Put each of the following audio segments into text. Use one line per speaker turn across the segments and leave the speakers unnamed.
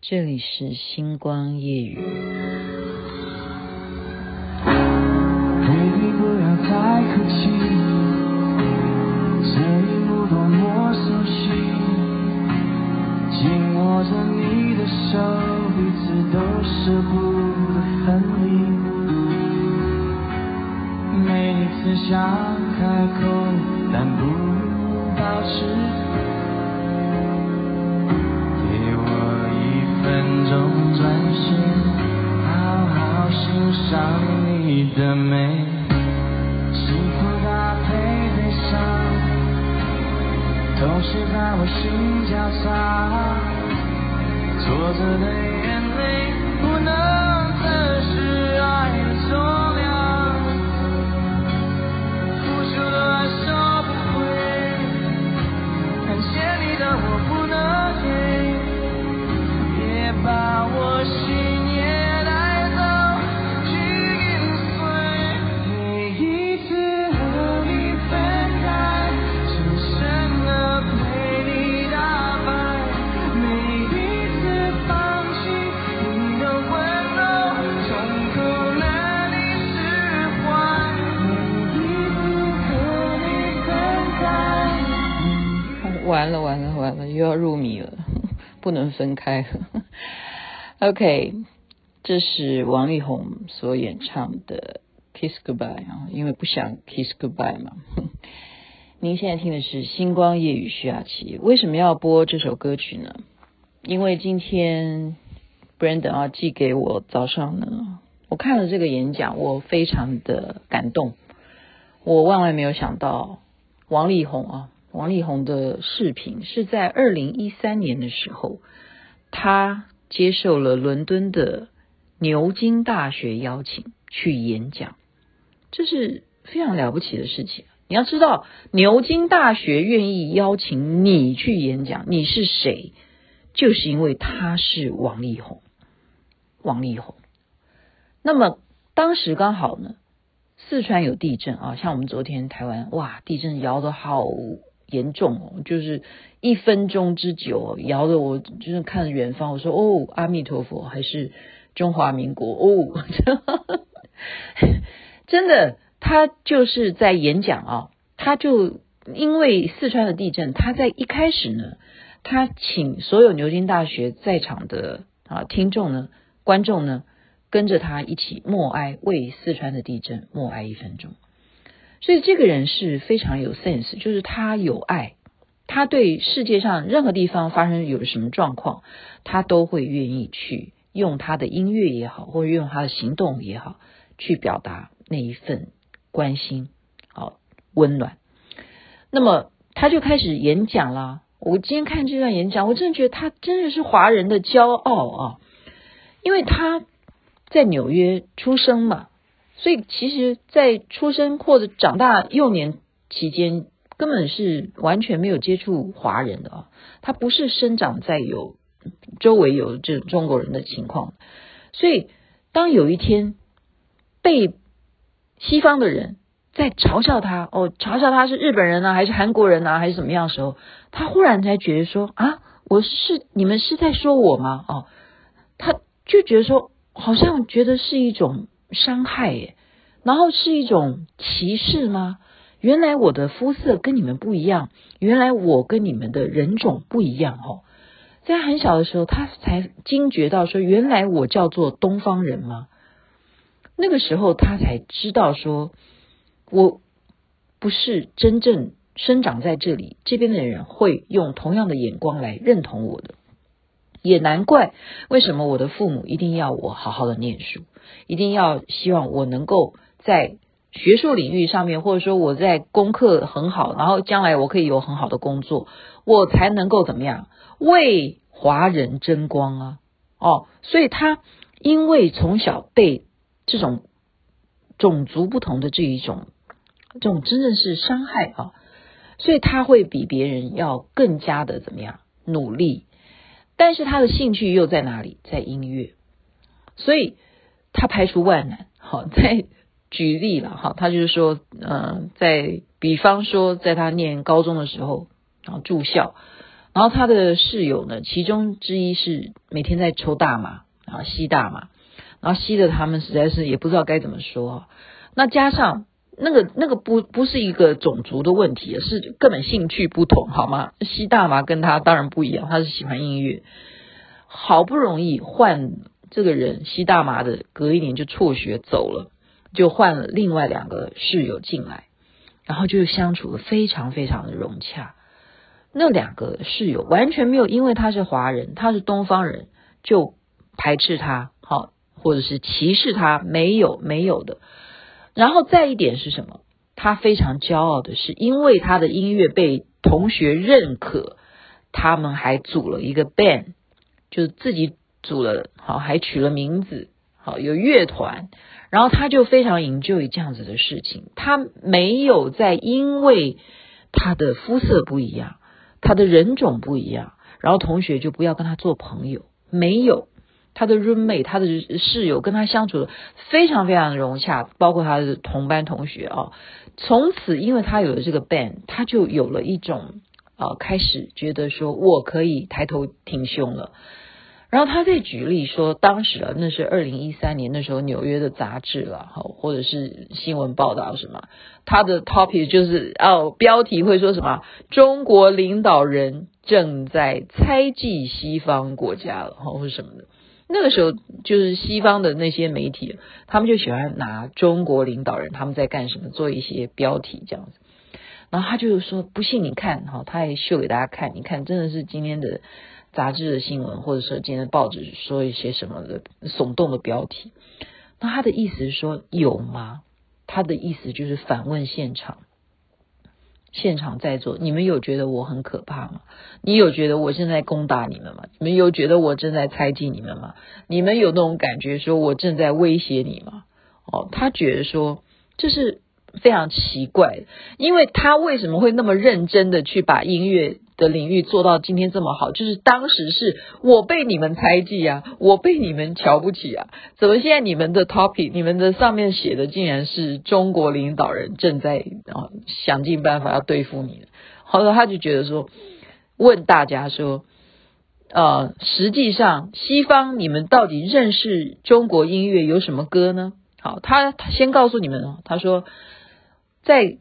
这里是星光夜雨。
Baby，不要再哭泣，这一幕多么熟悉，紧握着你的手，彼此都舍不得分离。每一次想开口，但不能保持。上你的美，幸福搭配悲伤，同时在我心交叉，挫折的眼泪不能
完了完了完了，又要入迷了，不能分开。OK，这是王力宏所演唱的《Kiss Goodbye》啊，因为不想 Kiss Goodbye 嘛。您现在听的是《星光夜雨》徐雅琪，为什么要播这首歌曲呢？因为今天 Brandon 啊寄给我早上呢，我看了这个演讲，我非常的感动。我万万没有想到，王力宏啊，王力宏的视频是在二零一三年的时候，他。接受了伦敦的牛津大学邀请去演讲，这是非常了不起的事情。你要知道，牛津大学愿意邀请你去演讲，你是谁？就是因为他是王力宏，王力宏。那么当时刚好呢，四川有地震啊，像我们昨天台湾，哇，地震摇得好。严重哦，就是一分钟之久，摇得我就是看着远方，我说哦，阿弥陀佛，还是中华民国哦，真的，他就是在演讲啊，他就因为四川的地震，他在一开始呢，他请所有牛津大学在场的啊听众呢、观众呢，跟着他一起默哀，为四川的地震默哀一分钟。所以这个人是非常有 sense，就是他有爱，他对世界上任何地方发生有什么状况，他都会愿意去用他的音乐也好，或者用他的行动也好，去表达那一份关心，好温暖。那么他就开始演讲啦。我今天看这段演讲，我真的觉得他真的是华人的骄傲啊，因为他在纽约出生嘛。所以，其实，在出生或者长大幼年期间，根本是完全没有接触华人的啊。他不是生长在有周围有这种中国人的情况。所以，当有一天被西方的人在嘲笑他，哦，嘲笑他是日本人啊，还是韩国人啊，还是怎么样的时候，他忽然才觉得说啊，我是你们是在说我吗？哦，他就觉得说，好像觉得是一种。伤害耶，然后是一种歧视吗？原来我的肤色跟你们不一样，原来我跟你们的人种不一样哦。在很小的时候，他才惊觉到说，原来我叫做东方人吗？那个时候他才知道说，我不是真正生长在这里，这边的人会用同样的眼光来认同我的。也难怪为什么我的父母一定要我好好的念书，一定要希望我能够在学术领域上面，或者说我在功课很好，然后将来我可以有很好的工作，我才能够怎么样为华人争光啊！哦，所以他因为从小被这种种族不同的这一种这种真正是伤害啊，所以他会比别人要更加的怎么样努力。但是他的兴趣又在哪里？在音乐，所以他排除万难。好，再举例了哈，他就是说，嗯、在比方说，在他念高中的时候，然后住校，然后他的室友呢，其中之一是每天在抽大麻啊，吸大麻，然后吸的他们实在是也不知道该怎么说。那加上那个那个不不是一个种族的问题，是根本兴趣不同，好吗？吸大麻跟他当然不一样，他是喜欢音乐，好不容易换这个人吸大麻的，隔一年就辍学走了，就换了另外两个室友进来，然后就相处的非常非常的融洽。那两个室友完全没有因为他是华人，他是东方人就排斥他，好，或者是歧视他，没有没有的。然后再一点是什么？他非常骄傲的是，因为他的音乐被同学认可，他们还组了一个 band，就是自己组了，好，还取了名字，好，有乐团。然后他就非常 enjoy 这样子的事情，他没有在因为他的肤色不一样。他的人种不一样，然后同学就不要跟他做朋友。没有他的 roommate，他的室友跟他相处的非常非常的融洽，包括他的同班同学啊。从此，因为他有了这个 band，他就有了一种啊，开始觉得说我可以抬头挺胸了。然后他再举例说，当时啊，那是二零一三年，那时候纽约的杂志了，哈，或者是新闻报道什么，他的 topic 就是哦，标题会说什么？中国领导人正在猜忌西方国家了，哈，或者什么的。那个时候，就是西方的那些媒体，他们就喜欢拿中国领导人他们在干什么做一些标题这样子。然后他就是说，不信你看，哈，他还秀给大家看，你看，真的是今天的。杂志的新闻，或者说今天的报纸说一些什么的耸动的标题，那他的意思是说有吗？他的意思就是反问现场，现场在做，你们有觉得我很可怕吗？你有觉得我现在攻打你们吗？你们有觉得我正在猜忌你们吗？你们有那种感觉说我正在威胁你吗？哦，他觉得说这是非常奇怪，因为他为什么会那么认真的去把音乐的领域做到今天这么好，就是当时是我被你们猜忌啊，我被你们瞧不起啊，怎么现在你们的 topic，你们的上面写的竟然是中国领导人正在啊想尽办法要对付你？后来他就觉得说，问大家说，呃，实际上西方你们到底认识中国音乐有什么歌呢？好，他先告诉你们，他说，在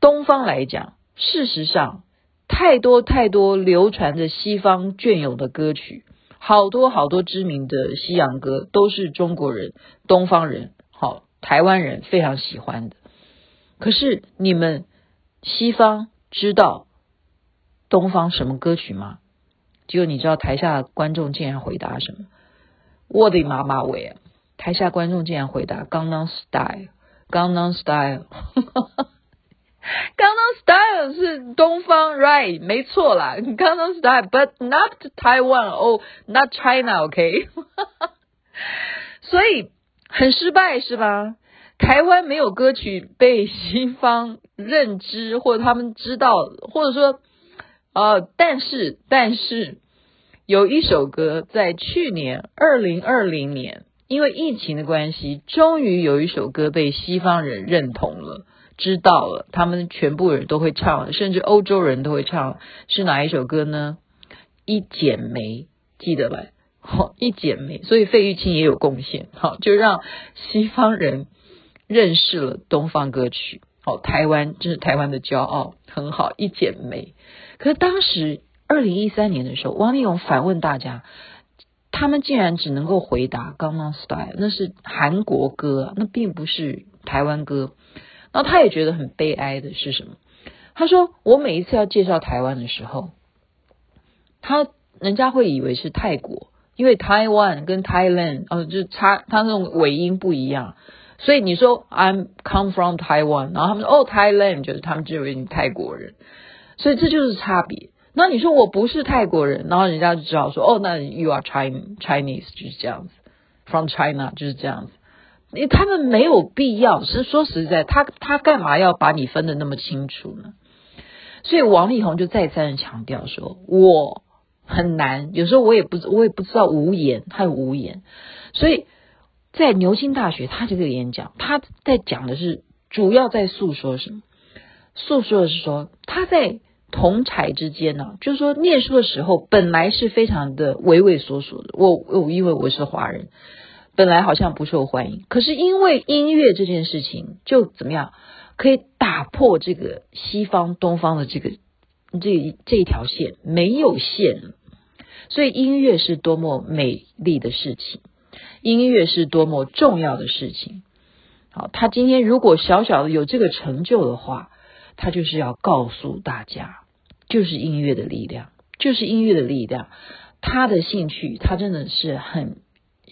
东方来讲，事实上。太多太多流传着西方隽永的歌曲，好多好多知名的西洋歌都是中国人、东方人、好台湾人非常喜欢的。可是你们西方知道东方什么歌曲吗？结果你知道台下的观众竟然回答什么？我的妈妈喂啊！台下观众竟然回答《江南 Style》，《江南 Style》。是东方，right？没错啦，Gangnam Style，but not Taiwan，哦、，not China，OK？所以很失败是吧？台湾没有歌曲被西方认知，或者他们知道，或者说，呃，但是但是有一首歌在去年二零二零年，因为疫情的关系，终于有一首歌被西方人认同了。知道了，他们全部人都会唱，甚至欧洲人都会唱，是哪一首歌呢？一剪梅，记得吧？好，一剪梅，所以费玉清也有贡献，好，就让西方人认识了东方歌曲。好，台湾这是台湾的骄傲，很好，一剪梅。可是当时二零一三年的时候，王力宏反问大家，他们竟然只能够回答《Gangnam Style》，那是韩国歌，那并不是台湾歌。然后他也觉得很悲哀的是什么？他说：“我每一次要介绍台湾的时候，他人家会以为是泰国，因为台湾跟 Thailand 哦，就差他那种尾音不一样。所以你说 I'm come from Taiwan，然后他们说哦 Thailand，就是他们就以为你泰国人，所以这就是差别。那你说我不是泰国人，然后人家就知道说哦，那 you are Chinese Chinese 就是这样子，from China 就是这样子。”你他们没有必要，是说实在，他他干嘛要把你分得那么清楚呢？所以王力宏就再三强调说，我很难，有时候我也不我也不知道无言，他有无言。所以在牛津大学，他这个演讲，他在讲的是主要在诉说什么？诉说的是说他在同侪之间呢、就是说念书的时候本来是非常的畏畏缩缩的。我我因为我是华人，本来好像不受欢迎，可是因为音乐这件事情，就怎么样可以打破这个西方东方的这个这这一条线没有线，所以音乐是多么美丽的事情，音乐是多么重要的事情。好，他今天如果小小的有这个成就的话，他就是要告诉大家，就是音乐的力量，就是音乐的力量。他的兴趣，他真的是很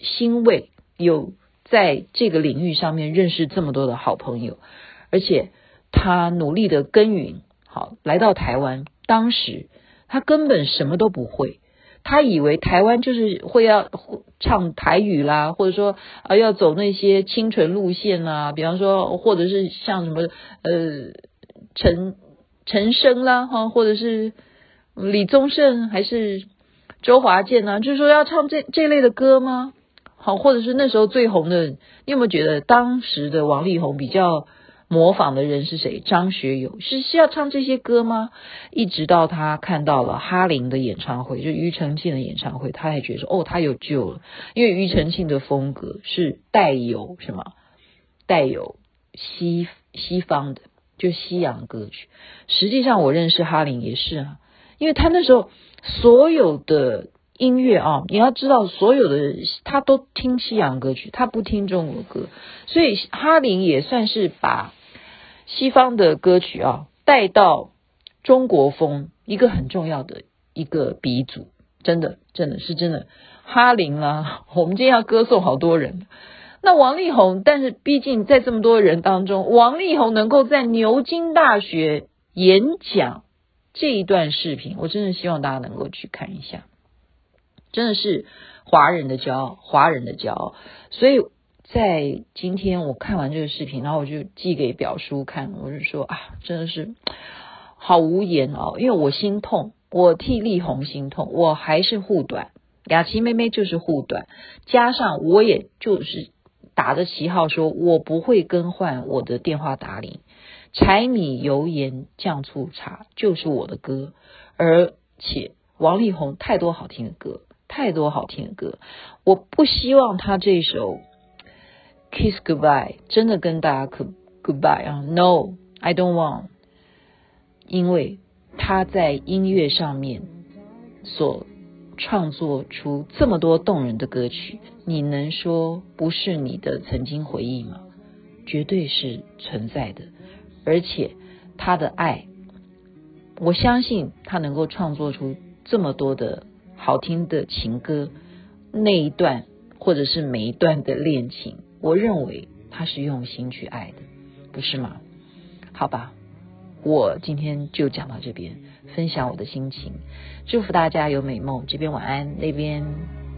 欣慰，有在这个领域上面认识这么多的好朋友，而且他努力的耕耘。好，来到台湾，当时他根本什么都不会。他以为台湾就是会要唱台语啦，或者说啊要走那些清纯路线啊，比方说或者是像什么呃陈陈升啦哈，或者是李宗盛还是周华健啊，就是说要唱这这类的歌吗？好，或者是那时候最红的，你有没有觉得当时的王力宏比较？模仿的人是谁？张学友是是要唱这些歌吗？一直到他看到了哈林的演唱会，就庾澄庆的演唱会，他还觉得说哦，他有救了，因为庾澄庆的风格是带有什么？带有西西方的，就西洋歌曲。实际上，我认识哈林也是啊，因为他那时候所有的音乐啊，你要知道，所有的他都听西洋歌曲，他不听中国歌，所以哈林也算是把。西方的歌曲啊，带到中国风，一个很重要的一个鼻祖，真的，真的是真的。哈林啊，我们今天要歌颂好多人。那王力宏，但是毕竟在这么多人当中，王力宏能够在牛津大学演讲这一段视频，我真的希望大家能够去看一下，真的是华人的骄傲，华人的骄傲。所以。在今天我看完这个视频，然后我就寄给表叔看，我就说啊，真的是好无言哦，因为我心痛，我替力宏心痛，我还是护短，雅琪妹妹就是护短，加上我也就是打着旗号说，我不会更换我的电话打铃，柴米油盐酱醋茶就是我的歌，而且王力宏太多好听的歌，太多好听的歌，我不希望他这首。Kiss goodbye，真的跟大家 goodbye 啊？No，I don't want，因为他在音乐上面所创作出这么多动人的歌曲，你能说不是你的曾经回忆吗？绝对是存在的，而且他的爱，我相信他能够创作出这么多的好听的情歌，那一段或者是每一段的恋情。我认为他是用心去爱的，不是吗？好吧，我今天就讲到这边，分享我的心情，祝福大家有美梦。这边晚安，那边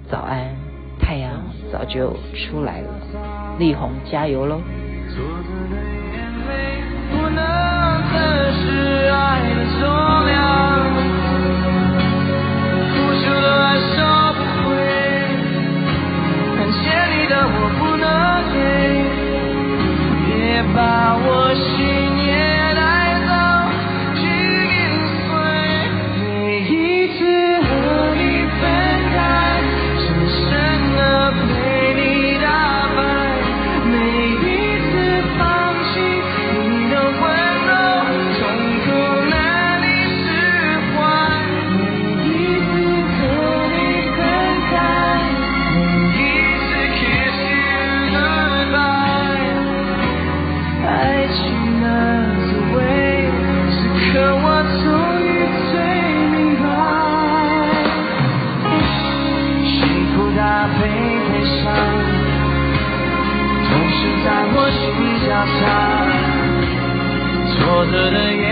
早安，太阳早就出来了，力宏加油
喽！在